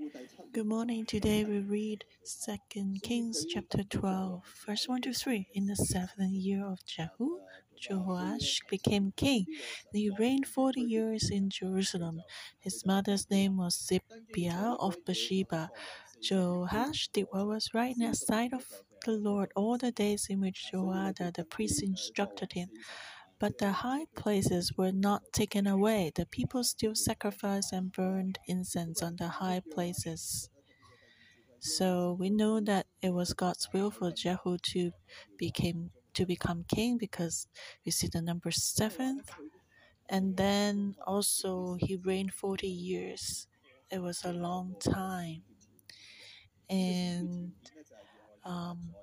Good morning. Today we read 2 Kings chapter 12, verse 1 to 3. In the seventh year of Jehu, Jehoash became king. He reigned 40 years in Jerusalem. His mother's name was Zibiah of Beersheba. Jehoash did what was right in the sight of the Lord all the days in which Jehoiada the priest instructed him. But the high places were not taken away. The people still sacrificed and burned incense on the high places. So we know that it was God's will for Jehu to became to become king because we see the number seven. And then also he reigned 40 years. It was a long time. And um,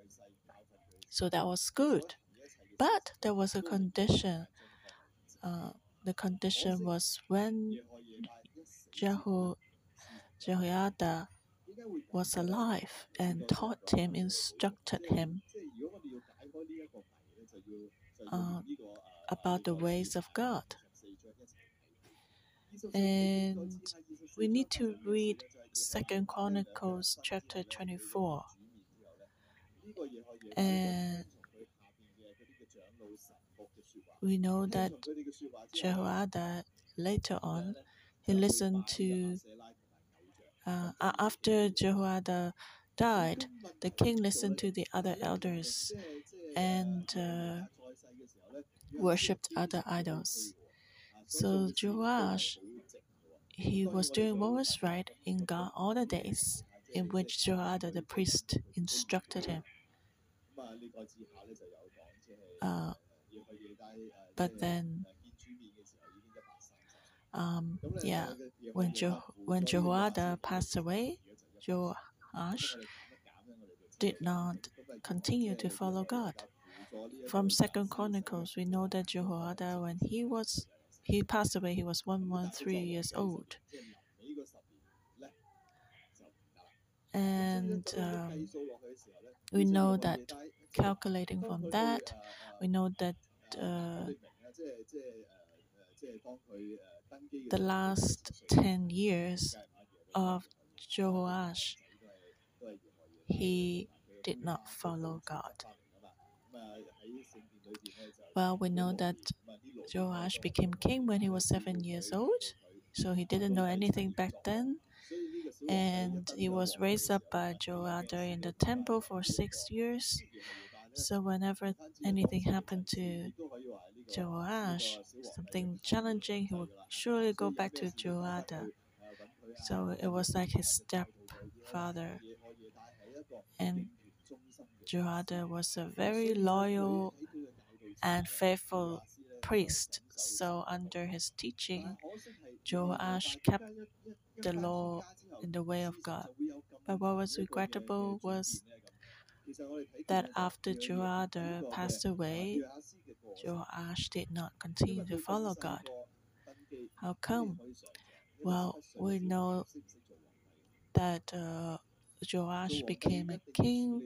so that was good. But there was a condition. Uh, the condition was when Jehu, Jehoiada was alive and taught him, instructed him uh, about the ways of God. And we need to read Second Chronicles chapter 24. And we know that Jehoiada later on he listened to uh, after Jehoiada died, the king listened to the other elders and uh, worshipped other idols. So Joash, he was doing what was right in God all the days in which Jehoiada the priest instructed him. Uh, but then, um, yeah, when jo- when Jehoiada passed away, Joash did not continue to follow God. From Second Chronicles, we know that Jehoiada, when he was he passed away, he was one one three years old. And um, we know that calculating from that, we know that uh, the last 10 years of Joash, he did not follow God. Well, we know that Joash became king when he was seven years old, so he didn't know anything back then. And he was raised up by Joiada in the temple for six years. So whenever anything happened to Joash, something challenging, he would surely go back to Joada. So it was like his stepfather. And Joada was a very loyal and faithful priest. So under his teaching, Joash kept the law in the way of God. But what was regrettable was that after Joada passed away, Joash did not continue to follow God. How come? Well, we know that uh, Joash became a king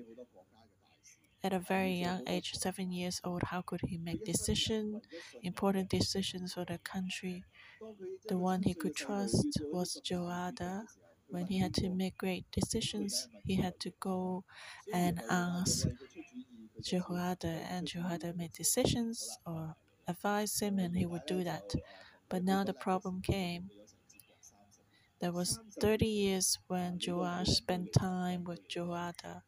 at a very young age, seven years old. How could he make decisions, important decisions for the country? The one he could trust was Joiada, when he had to make great decisions, he had to go and ask Jehoiada, and Jehoiada made decisions or advised him, and he would do that. But now the problem came. There was 30 years when Joash spent time with Jehoiada.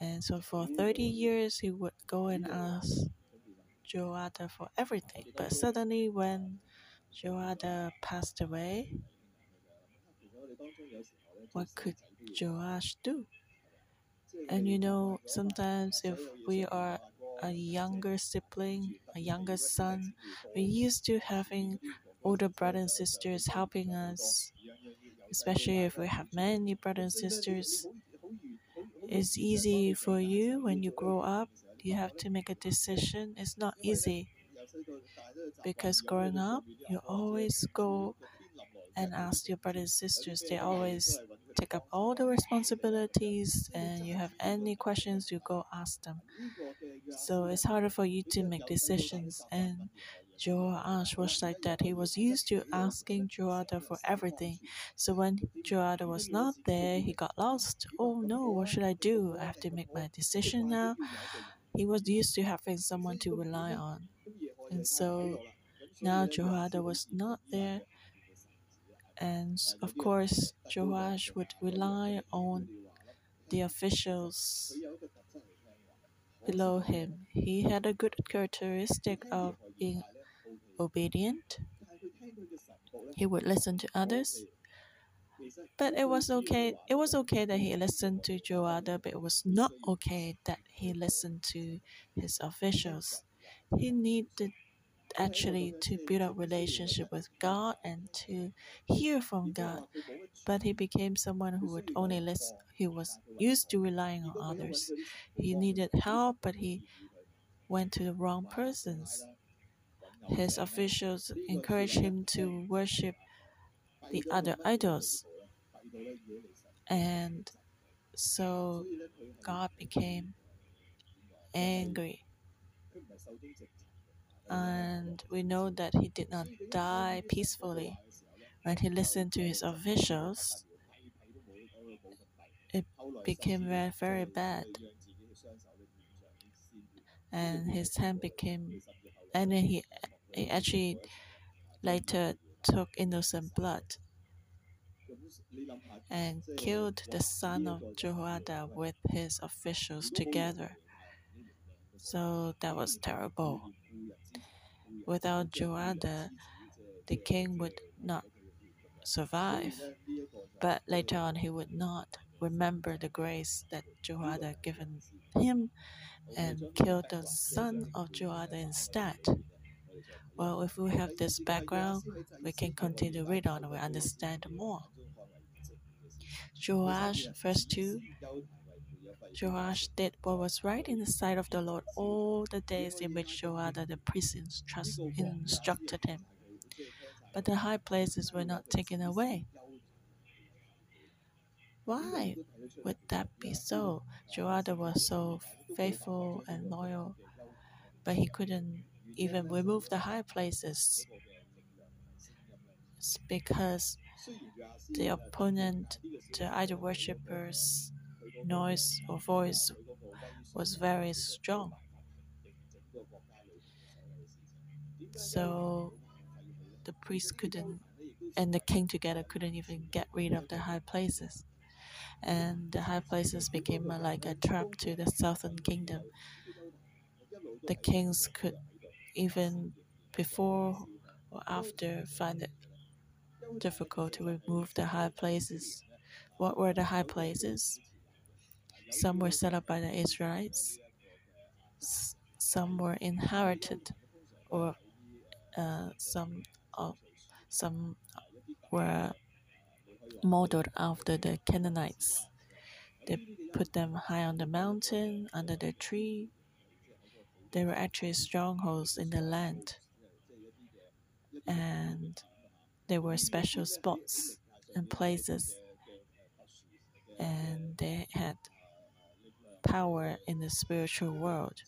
And so for 30 years, he would go and ask Jehoiada for everything. But suddenly, when Jehoiada passed away, what could Joash do? And you know, sometimes if we are a younger sibling, a younger son, we're used to having older brothers and sisters helping us, especially if we have many brothers and sisters. It's easy for you when you grow up, you have to make a decision. It's not easy because growing up, you always go and ask your brothers and sisters. They always take up all the responsibilities, and you have any questions, you go ask them. So it's harder for you to make decisions. And Joash was like that. He was used to asking Joada for everything. So when Joada was not there, he got lost. Oh no, what should I do? I have to make my decision now. He was used to having someone to rely on. And so now Joada was not there. And of course, Joash would rely on the officials below him. He had a good characteristic of being obedient. He would listen to others. But it was okay. It was okay that he listened to Joada, but it was not okay that he listened to his officials. He needed actually to build a relationship with God and to hear from God. But he became someone who would only listen. He was used to relying on others. He needed help, but he went to the wrong persons. His officials encouraged him to worship the other idols. And so God became angry. And we know that he did not die peacefully. When he listened to his officials, it became very, very bad. And his hand became, and then he, he actually later took innocent blood and killed the son of Jehoiada with his officials together. So that was terrible. Without Joada, the king would not survive. But later on, he would not remember the grace that Joada had given him and killed the son of Joada instead. Well, if we have this background, we can continue to read on and we understand more. Joash, verse 2 Joash did what was right in the sight of the Lord all the days in which Joada the priest instructed him. But the high places were not taken away. Why would that be so? Joada was so faithful and loyal, but he couldn't even remove the high places. It's because the opponent, the idol worshippers, noise or voice was very strong. So the priest couldn't, and the king together couldn't even get rid of the high places. And the high places became uh, like a trap to the southern kingdom. The kings could even before or after find it difficult to remove the high places. What were the high places? Some were set up by the Israelites, some were inherited, or uh, some of some were modeled after the Canaanites. They put them high on the mountain, under the tree. They were actually strongholds in the land. And there were special spots and places. And they had power in the spiritual world,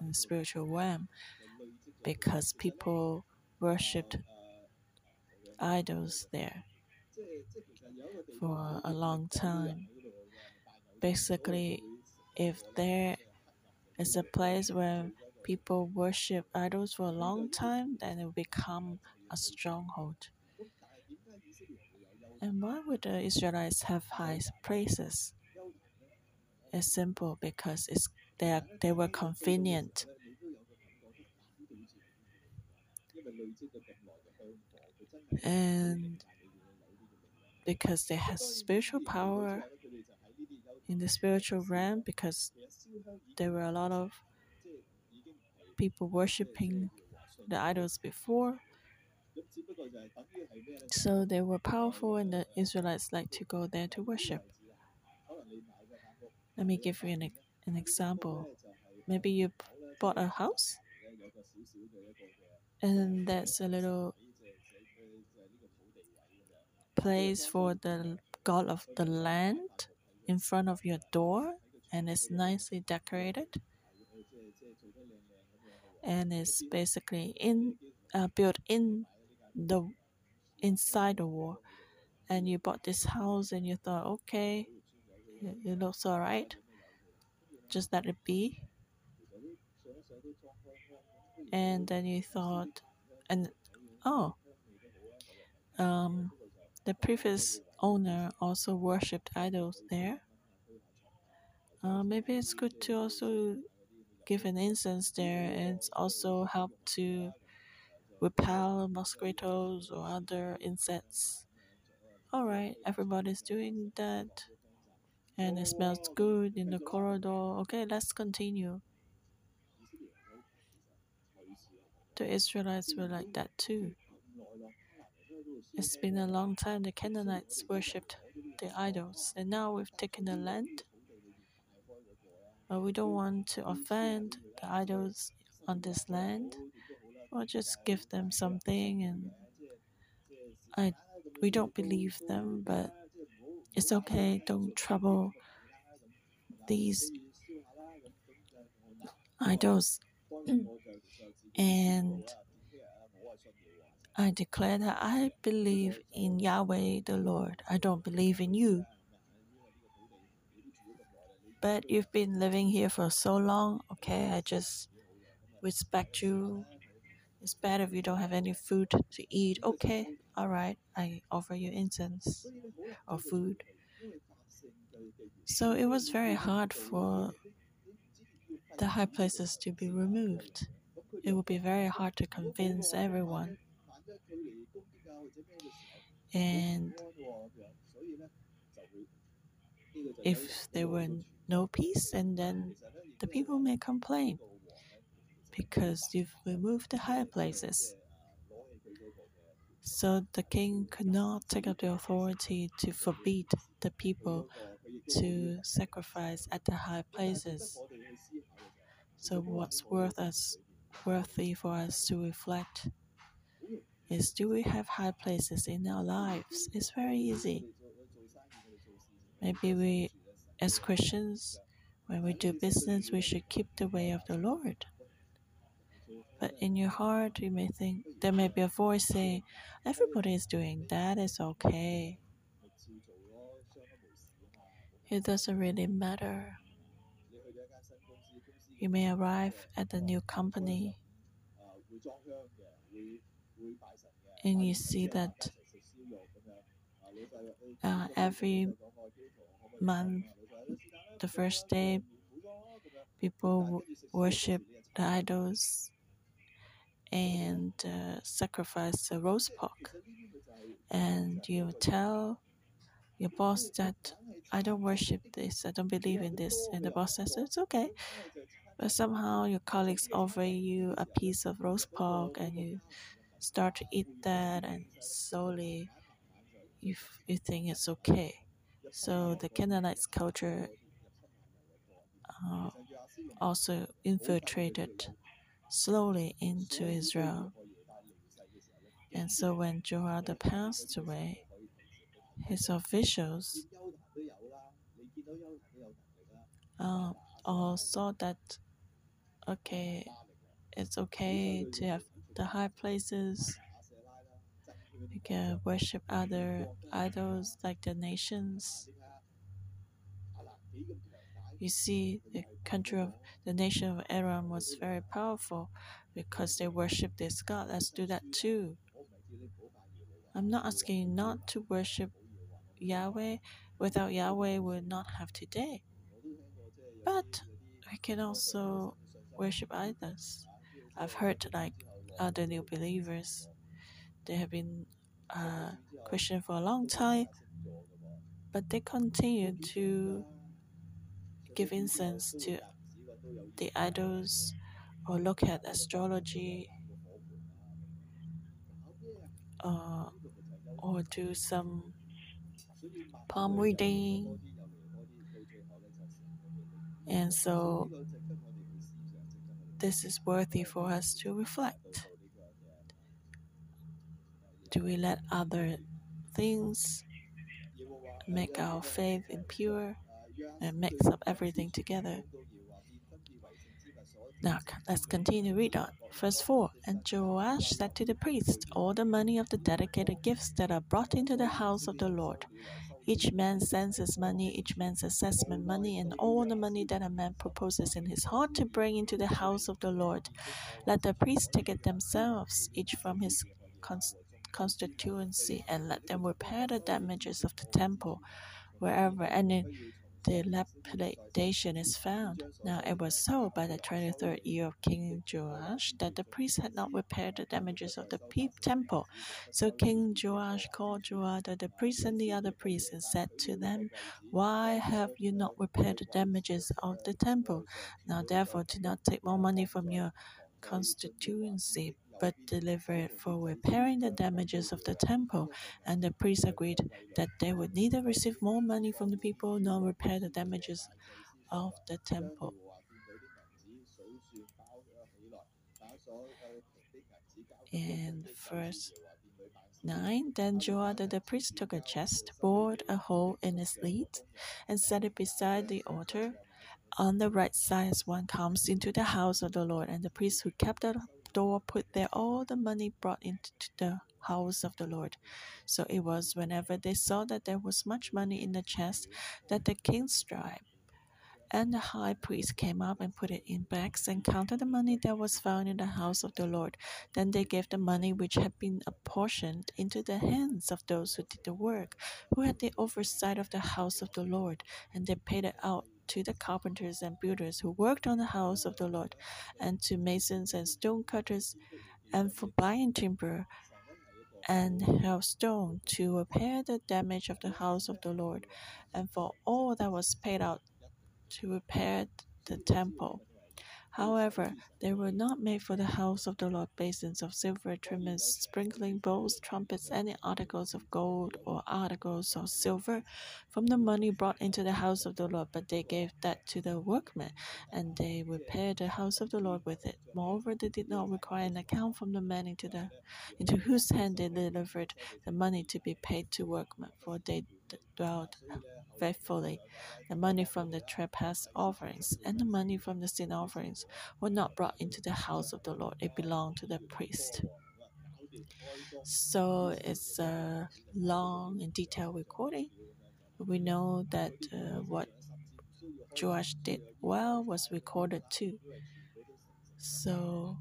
in the spiritual realm, because people worshipped idols there for a long time. Basically, if there is a place where people worship idols for a long time, then it will become a stronghold. And why would the Israelites have high places? It's simple because it's they, are, they were convenient. And because they have spiritual power in the spiritual realm, because there were a lot of people worshiping the idols before. So they were powerful, and the Israelites liked to go there to worship. Let me give you an, an example. Maybe you bought a house, and that's a little place for the god of the land in front of your door, and it's nicely decorated. And it's basically in uh, built in the inside the wall, and you bought this house and you thought, okay, it, looks all right, just let it be. And then you thought, and oh, um, the previous owner also worshipped idols there. Uh, maybe it's good to also give an incense there and also help to repel mosquitoes or other insects. All right, everybody's doing that, and it smells good in the corridor. Okay, let's continue. The Israelites were like that too. It's been a long time the Canaanites worshipped the idols, and now we've taken the land. But we don't want to offend the idols on this land, or just give them something. And I, we don't believe them, but it's okay. Don't trouble these idols. and I declare that I believe in Yahweh the Lord. I don't believe in you. But you've been living here for so long, okay? I just respect you. It's bad if you don't have any food to eat. Okay, all right. I offer you incense or food. So it was very hard for the high places to be removed. It would be very hard to convince everyone. And if there were no peace, and then the people may complain because you've removed the higher places. So the king could not take up the authority to forbid the people to sacrifice at the high places. So what's worth us worthy for us to reflect is do we have high places in our lives? It's very easy. Maybe we as Christians, when we do business, we should keep the way of the Lord. But in your heart, you may think there may be a voice saying, Everybody is doing that, it's okay. It doesn't really matter. You may arrive at a new company and you see that uh, every month the first day, people worship the idols and uh, sacrifice a roast pork. And you tell your boss that I don't worship this, I don't believe in this. And the boss says, It's okay. But somehow your colleagues offer you a piece of roast pork and you start to eat that, and slowly you, you think it's okay. So the Canaanites culture uh, also infiltrated slowly into Israel. And so when Jehoiada passed away, his officials uh, all saw that okay, it's okay to have the high places. We can worship other idols like the nations. You see, the country of the nation of Aram was very powerful because they worshiped this God. Let's do that too. I'm not asking you not to worship Yahweh. Without Yahweh, we would not have today. But we can also worship idols. I've heard like other new believers, they have been uh, Christian for a long time, but they continue to give incense to the idols or look at astrology uh, or do some palm reading. And so this is worthy for us to reflect. Do we let other things make our faith impure? And mix up everything together. Now let's continue read on. Verse 4 And Joash said to the priest, All the money of the dedicated gifts that are brought into the house of the Lord, each man sends his money, each man's assessment money, and all the money that a man proposes in his heart to bring into the house of the Lord. Let the priests take it themselves, each from his constituency, and let them repair the damages of the temple wherever any dilapidation is found. Now it was so by the twenty third year of King Joash that the priests had not repaired the damages of the peep temple. So King Joash called Joiada the priest and the other priests and said to them, Why have you not repaired the damages of the temple? Now therefore do not take more money from your constituency, but deliver it for repairing the damages of the temple. And the priests agreed that they would neither receive more money from the people nor repair the damages of the temple. In verse 9, then Joiada the priest took a chest, bored a hole in its lid, and set it beside the altar on the right side as one comes into the house of the Lord. And the priest who kept the door put there all the money brought into the house of the Lord. So it was whenever they saw that there was much money in the chest that the king's scribe and the high priest came up and put it in bags and counted the money that was found in the house of the Lord. Then they gave the money which had been apportioned into the hands of those who did the work, who had the oversight of the house of the Lord, and they paid it out to the carpenters and builders who worked on the house of the Lord, and to masons and stone cutters, and for buying timber and hailstone to repair the damage of the house of the Lord, and for all that was paid out to repair the temple. However, they were not made for the house of the Lord basins of silver, trimmings, sprinkling bowls, trumpets, any articles of gold or articles of silver from the money brought into the house of the Lord, but they gave that to the workmen, and they repaired the house of the Lord with it. Moreover, they did not require an account from the men into the into whose hand they delivered the money to be paid to workmen, for they dwelt faithfully. The money from the trespass offerings and the money from the sin offerings were not brought into the house of the Lord, it belonged to the priest. So it's a long and detailed recording. We know that uh, what Joash did well was recorded too. So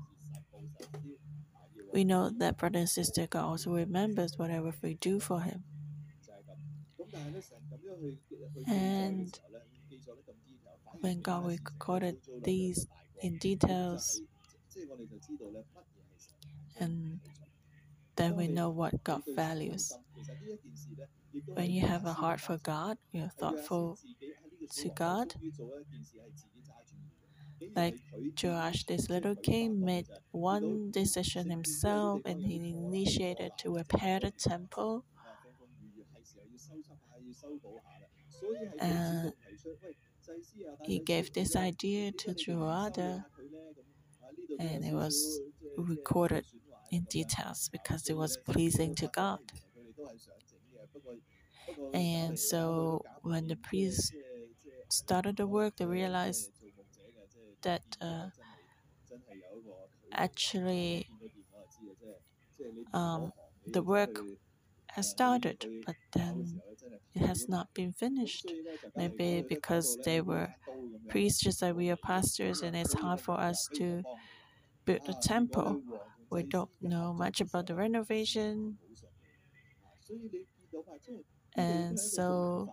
we know that brother and sister God also remembers whatever we do for him. And when God recorded these in details, and then we know what God values. When you have a heart for God, you're thoughtful to God. Like Joash, this little king made one decision himself and he initiated to repair the temple he gave this idea to Joiada, and it was recorded in details because it was pleasing to God. And so when the priest started the work, they realized that uh, actually um, the work has started, but then it has not been finished. Maybe because they were priests just like we are pastors, and it's hard for us to build a temple. We don't know much about the renovation. And so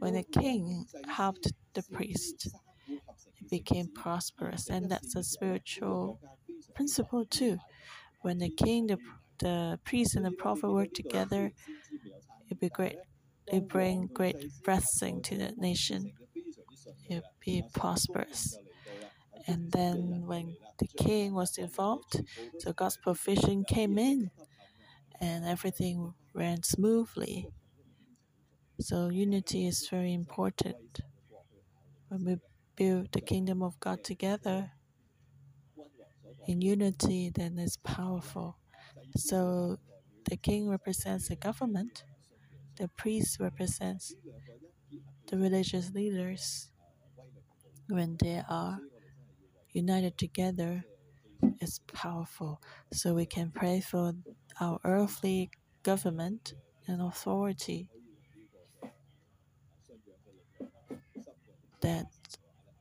when the king helped the priest, it became prosperous. And that's a spiritual principle too. When the king, the, the priest, and the prophet work together, it'd be great it bring great blessing to the nation. It'd be prosperous. And then when the king was involved, so God's provision came in and everything ran smoothly. So unity is very important. When we build the kingdom of God together in unity, then it's powerful. So the king represents the government the priest represents the religious leaders when they are united together it's powerful. So we can pray for our earthly government and authority that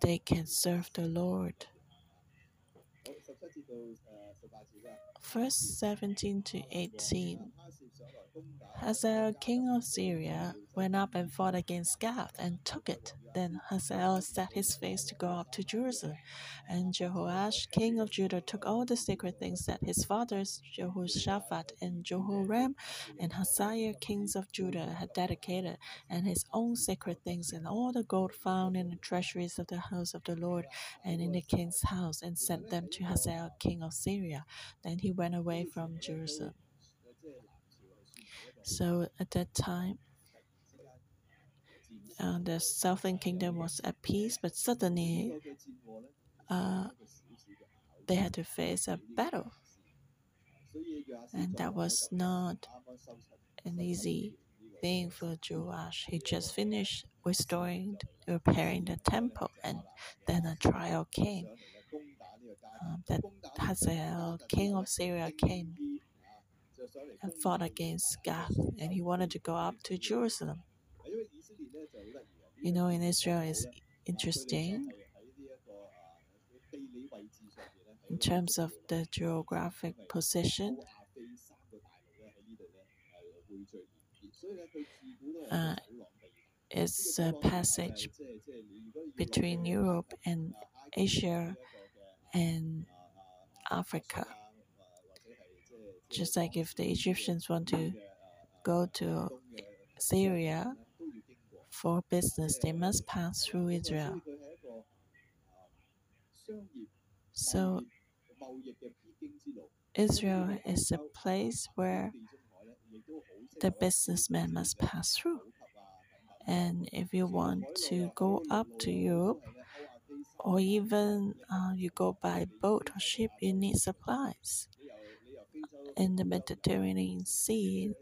they can serve the Lord. Verse 17 to 18. Hazael, king of Syria, went up and fought against Gath and took it. Then Hazael set his face to go up to Jerusalem. And Jehoash, king of Judah, took all the sacred things that his fathers Jehoshaphat and Jehoram and Hazael, kings of Judah, had dedicated, and his own sacred things, and all the gold found in the treasuries of the house of the Lord and in the king's house, and sent them to Hazael, king of Syria. Then he went away from Jerusalem. So at that time, uh, the southern kingdom was at peace, but suddenly uh, they had to face a battle. And that was not an easy thing for Joash. He just finished restoring, repairing the temple, and then a trial came. Um, that Hazael, king of Syria, came and fought against Gath, and he wanted to go up to Jerusalem. You know, in Israel, it's interesting in terms of the geographic position. Uh, it's a passage between Europe and Asia and Africa. Just like if the Egyptians want to go to Syria for business, they must pass through Israel. So, Israel is a place where the businessman must pass through. And if you want to go up to Europe, or even uh, you go by boat or ship, you need supplies in the Mediterranean Sea.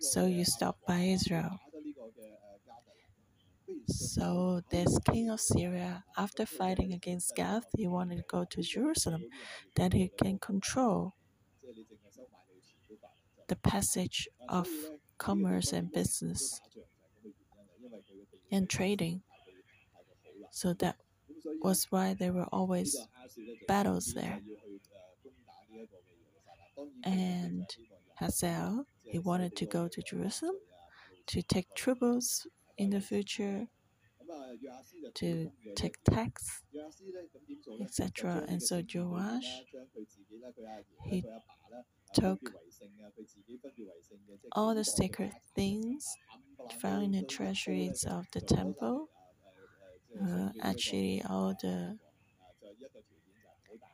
So you stop by Israel. So this king of Syria, after fighting against Gath, he wanted to go to Jerusalem, that he can control the passage of commerce and business and trading. So that was why there were always battles there and Hazael, he wanted to go to Jerusalem to take tributes in the future, to take tax, etc. And so Joash, he took all the sacred things found in the treasuries of the temple, uh, actually all the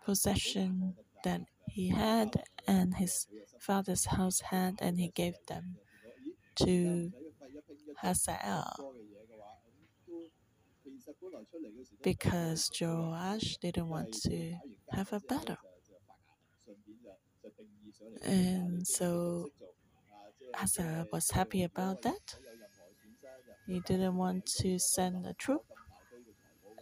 possession that he had and his father's house had, and he gave them to Hazael because Joash didn't want to have a battle. And so Hazael was happy about that. He didn't want to send a troop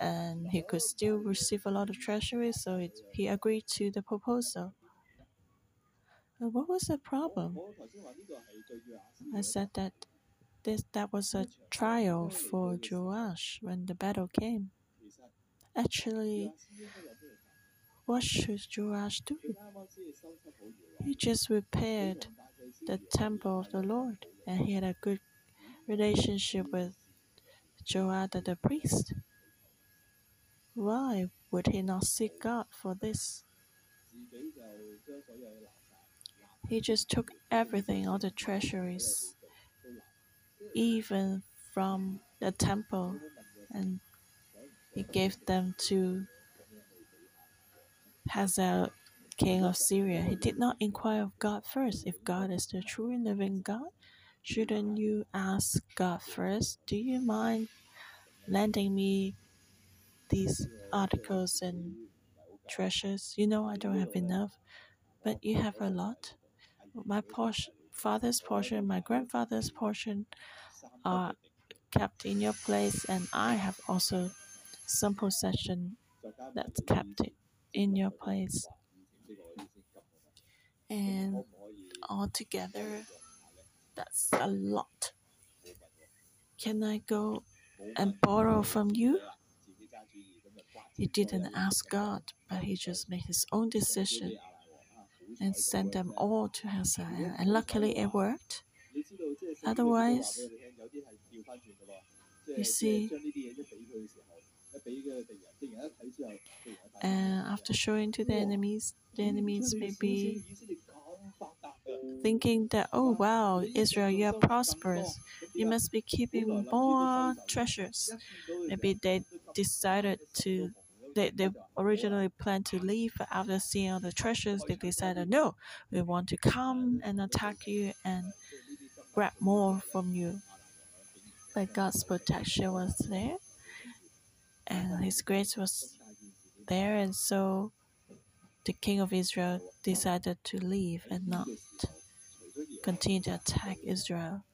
and he could still receive a lot of treasury, so it, he agreed to the proposal. Uh, what was the problem? I said that this that was a trial for Joash when the battle came. Actually, what should Joash do? He just repaired the temple of the Lord, and he had a good relationship with Joada the priest. Why would he not seek God for this? He just took everything, all the treasuries, even from the temple, and he gave them to Hazael, king of Syria. He did not inquire of God first. If God is the true and living God, shouldn't you ask God first? Do you mind lending me these articles and treasures? You know, I don't have enough, but you have a lot my portion, father's portion, my grandfather's portion are kept in your place, and I have also some possession that's kept in your place. And altogether, that's a lot. Can I go and borrow from you? He didn't ask God, but he just made his own decision and sent them all to Hazael. And luckily, it worked. Otherwise, you see, and after showing to the enemies, the enemies may be thinking that, oh wow, Israel, you are prosperous. You must be keeping more treasures. Maybe they decided to, they, they originally planned to leave, but after seeing all the treasures, they decided, no, we want to come and attack you and grab more from you. But God's protection was there, and His grace was there, and so the king of Israel decided to leave and not continue to attack Israel.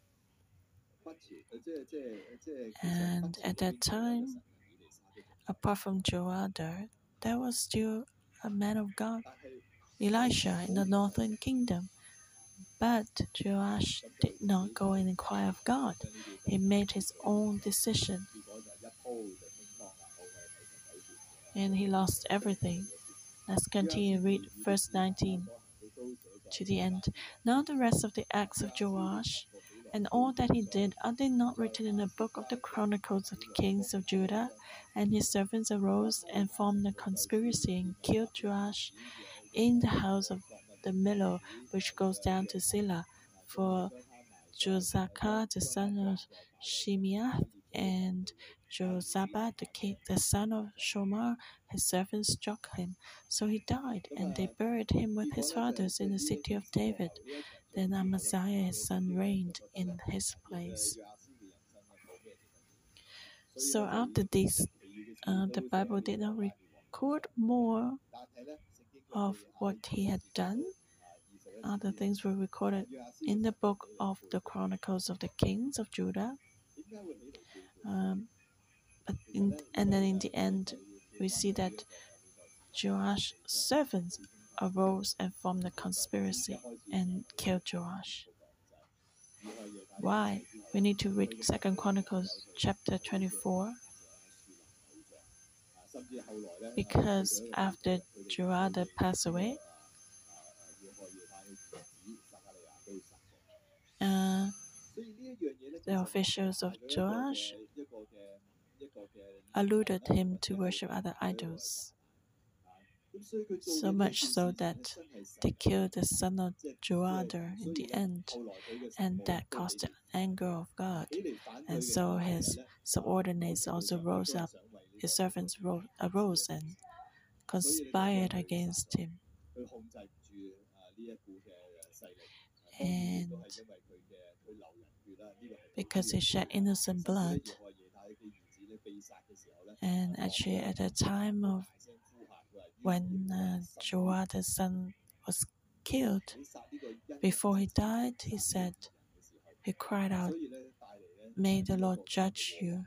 And at that time, apart from Jehoiada, there was still a man of God, Elisha, in the northern kingdom. But Joash did not go and inquire of God. He made his own decision. And he lost everything. Let's continue read verse 19 to the end. Now the rest of the acts of Joash and all that he did are they not written in the book of the chronicles of the kings of Judah? And his servants arose and formed a conspiracy and killed Joash in the house of the Millo, which goes down to Silla. For Jozachar, the son of Shimeath, and Jozabad, the king, the son of Shomer, his servants struck him. So he died, and they buried him with his fathers in the city of David. Then Amaziah, his son, reigned in his place. So after this, uh, the Bible did not record more of what he had done. Other things were recorded in the book of the Chronicles of the Kings of Judah. Um, in, and then in the end, we see that Joash's servants arose and formed a conspiracy and killed Joash. Why? We need to read Second Chronicles chapter 24. Because after Jehoiada passed away, uh, the officials of Joash alluded him to worship other idols. So much so that they killed the son of Joada in the end, and that caused the anger of God. And so his subordinates also rose up, his servants arose and conspired against him. And because he shed innocent blood, and actually, at the time of when uh, son was killed, before he died, he said, he cried out, May the Lord judge you.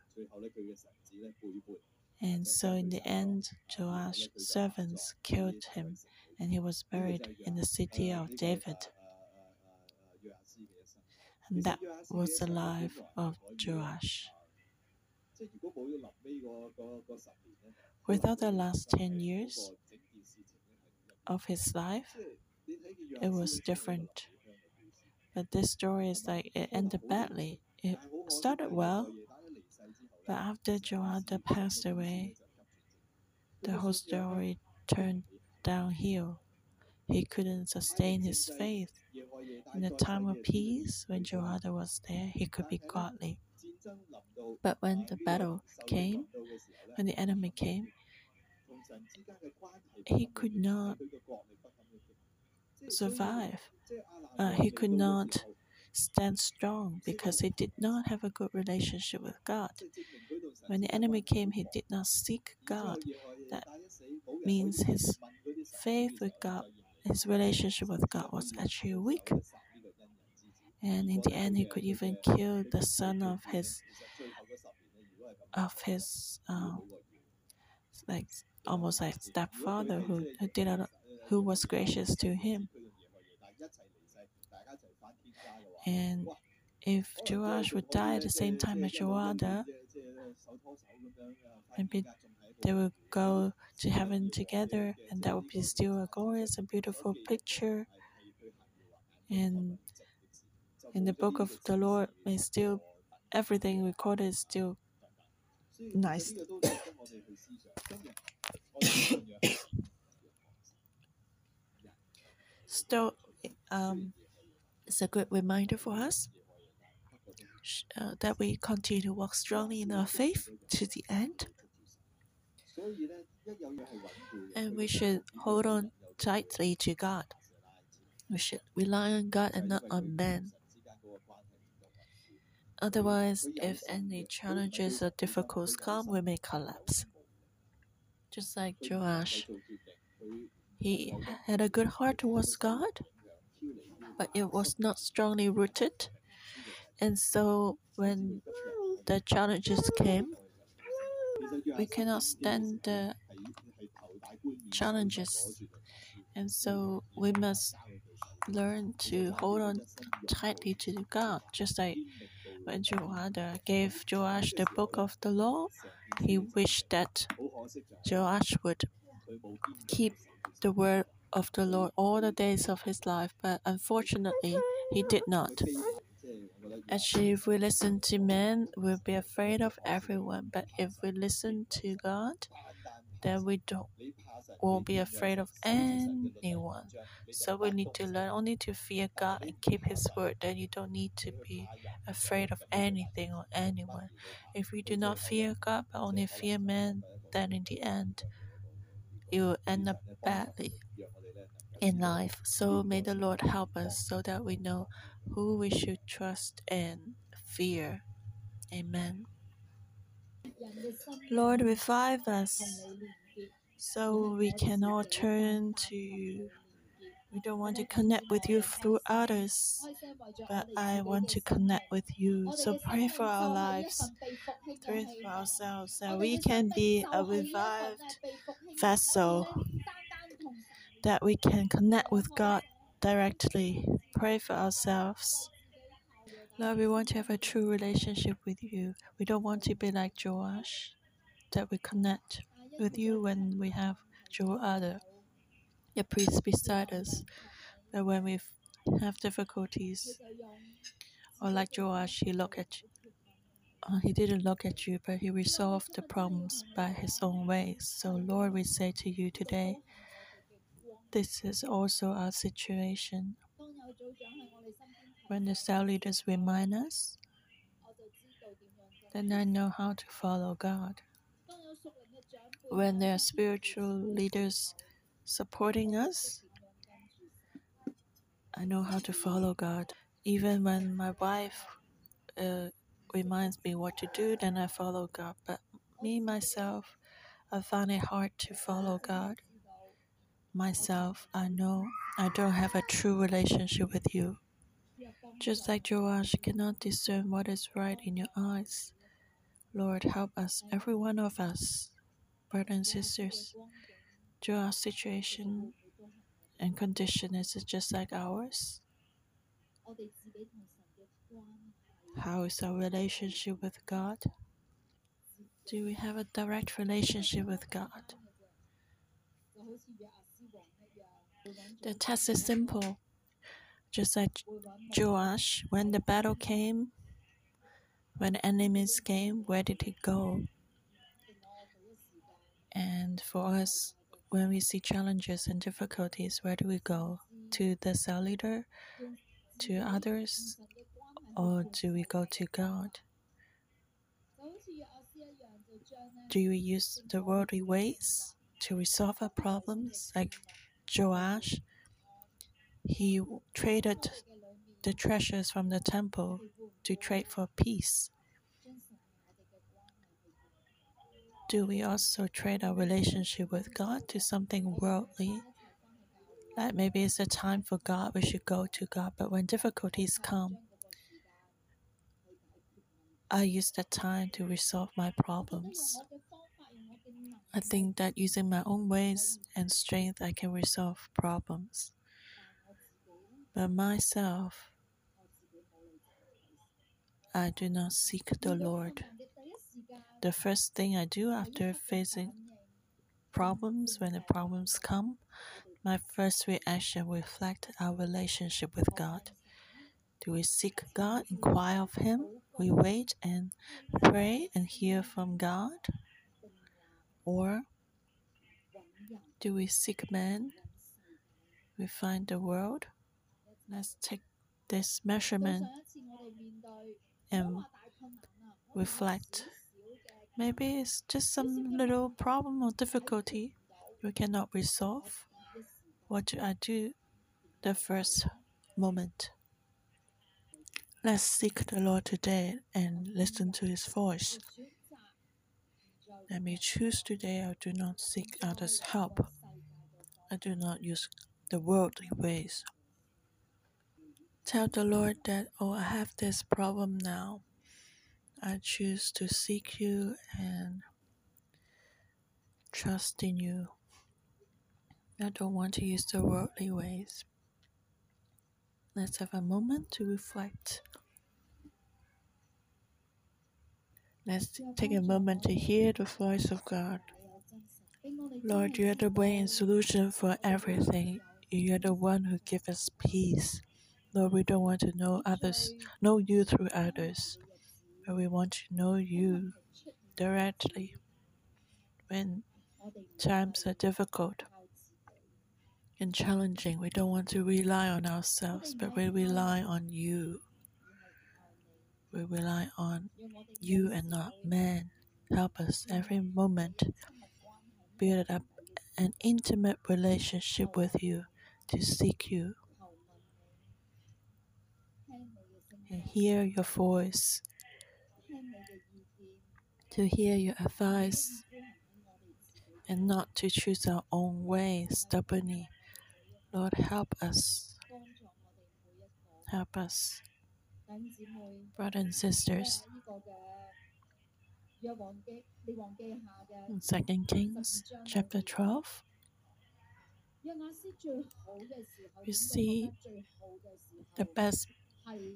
And so, in the end, Joash's servants killed him, and he was buried in the city of David. And that was the life of Joash. Without the last 10 years of his life, it was different. But this story is like it ended badly. It started well, but after Joada passed away, the whole story turned downhill. He couldn't sustain his faith. In the time of peace, when Joada was there, he could be godly. But when the battle came, when the enemy came, he could not survive. Uh, he could not stand strong because he did not have a good relationship with God. When the enemy came, he did not seek God. That means his faith with God, his relationship with God was actually weak. And in the end, he could even kill the son of his of his uh, like almost like stepfather who, who did not, who was gracious to him. And if Joash would die at the same time as Jehoiada, maybe they would go to heaven together, and that would be still a glorious and beautiful picture. And in the book of the Lord, may still everything recorded is still nice. Still, um, it's a good reminder for us uh, that we continue to walk strongly in our faith to the end. And we should hold on tightly to God. We should rely on God and not on men. Otherwise, if any challenges or difficulties come, we may collapse. Just like Joash, he had a good heart towards God, but it was not strongly rooted. And so, when the challenges came, we cannot stand the challenges. And so, we must learn to hold on tightly to God, just like when Jehoiada gave Joash the book of the law, he wished that Joash would keep the word of the Lord all the days of his life, but unfortunately, he did not. Actually, if we listen to men, we'll be afraid of everyone, but if we listen to God, then we don't won't be afraid of anyone. So we need to learn only to fear God and keep His word. Then you don't need to be afraid of anything or anyone. If we do not fear God but only fear men, then in the end, you will end up badly in life. So may the Lord help us so that we know who we should trust and fear. Amen. Lord, revive us so we can all turn to. You. We don't want to connect with you through others, but I want to connect with you. So pray for our lives, pray for ourselves, that we can be a revived vessel, that we can connect with God directly. Pray for ourselves. Lord, we want to have a true relationship with you. We don't want to be like Joash, that we connect with you when we have Jehoiada, the priest beside us. But when we have difficulties, or like Joash, he look at you. Uh, he didn't look at you, but he resolved the problems by his own ways. So, Lord, we say to you today, this is also our situation. When the cell leaders remind us, then I know how to follow God. When there are spiritual leaders supporting us, I know how to follow God. Even when my wife uh, reminds me what to do, then I follow God. But me, myself, I find it hard to follow God. Myself, I know I don't have a true relationship with you. Just like Joash cannot discern what is right in your eyes. Lord, help us, every one of us, brothers and sisters. Joash's situation and condition is it just like ours. How is our relationship with God? Do we have a direct relationship with God? The test is simple. Just like Joash, when the battle came, when enemies came, where did he go? And for us, when we see challenges and difficulties, where do we go? To the cell leader? To others? Or do we go to God? Do we use the worldly ways to resolve our problems? Like Joash, he traded the treasures from the temple to trade for peace. Do we also trade our relationship with God to something worldly? Like maybe it's a time for God, we should go to God, but when difficulties come, I use that time to resolve my problems. I think that using my own ways and strength, I can resolve problems. But myself, I do not seek the Lord. The first thing I do after facing problems, when the problems come, my first reaction reflect our relationship with God. Do we seek God, inquire of Him? We wait and pray and hear from God? Or do we seek man? We find the world? Let's take this measurement and reflect. Maybe it's just some little problem or difficulty we cannot resolve. What do I do the first moment? Let's seek the Lord today and listen to His voice. Let me choose today I do not seek others' help. I do not use the worldly ways. Tell the Lord that, oh, I have this problem now. I choose to seek you and trust in you. I don't want to use the worldly ways. Let's have a moment to reflect. Let's take a moment to hear the voice of God. Lord, you are the way and solution for everything. You are the one who gives us peace. Lord, we don't want to know others, know you through others, but we want to know you directly. When times are difficult and challenging, we don't want to rely on ourselves, but we rely on you. We rely on you and not man. Help us every moment build up an intimate relationship with you, to seek you and hear your voice, to hear your advice, and not to choose our own way stubbornly. Lord, help us. Help us, brothers and sisters. In Second Kings chapter 12, we see the best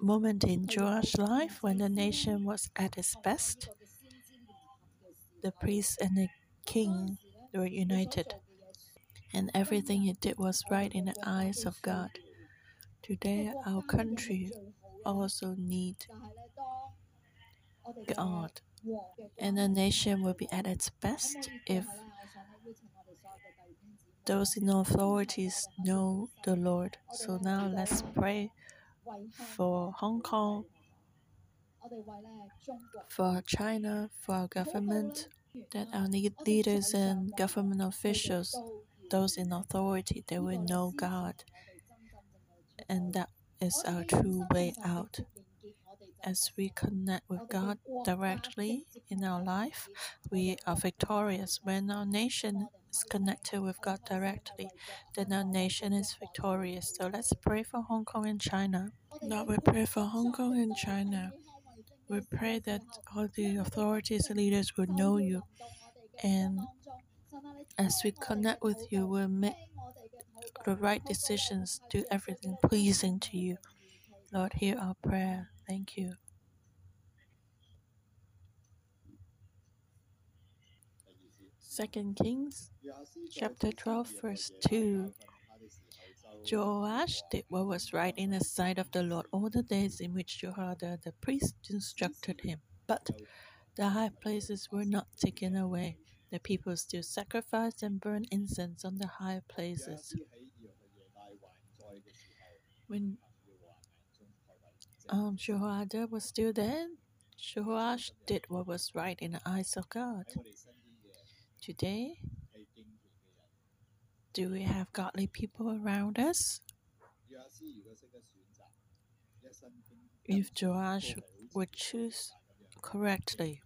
moment in Joash's life when the nation was at its best. The priest and the king were united, and everything he did was right in the eyes of God. Today, our country also need God, and the nation will be at its best if those in authorities know the Lord. So now let's pray for Hong Kong, for China, for our government, that our leaders and government officials, those in authority, they will know God. And that is our true way out. As we connect with God directly in our life, we are victorious. When our nation is connected with God directly, then our nation is victorious. So let's pray for Hong Kong and China. Lord, we pray for Hong Kong and China. We pray that all the authorities leaders will know you. And as we connect with you, we'll make the right decisions, do everything pleasing to you. Lord, hear our prayer. Thank you. Second Kings chapter 12, verse 2. Joash did what was right in the sight of the Lord all the days in which Jehoiada the priest instructed him. But the high places were not taken away. The people still sacrificed and burned incense on the high places. When um, Jehoiada was still there, Jehoash did what was right in the eyes of God. Today, do we have godly people around us? If Joash would choose correctly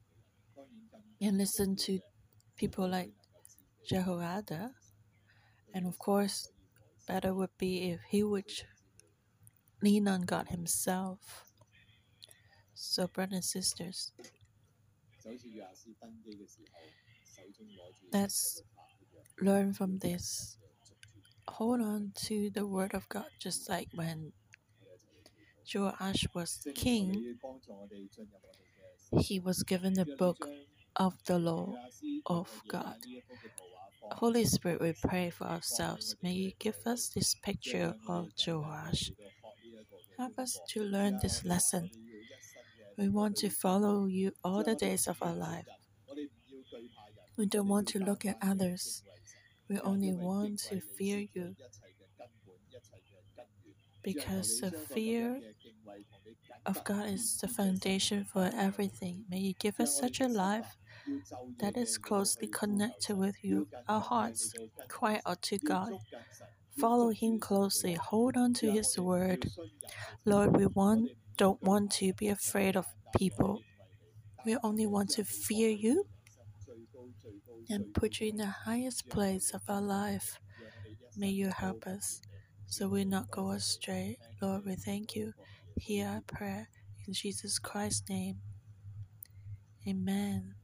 and listen to people like Jehoiada, and of course, better would be if he would lean on God Himself. So, brothers and sisters, Let's learn from this. Hold on to the word of God, just like when Joash was king, he was given the book of the law of God. Holy Spirit, we pray for ourselves. May you give us this picture of Joash. Help us to learn this lesson. We want to follow you all the days of our life. We don't want to look at others. We only want to fear you. Because the fear of God is the foundation for everything. May you give us such a life that is closely connected with you. Our hearts cry out to God. Follow Him closely. Hold on to His word. Lord, we want, don't want to be afraid of people. We only want to fear you and put you in the highest place of our life. May you help us so we not go astray. Lord, we thank you. Hear our prayer in Jesus Christ's name. Amen.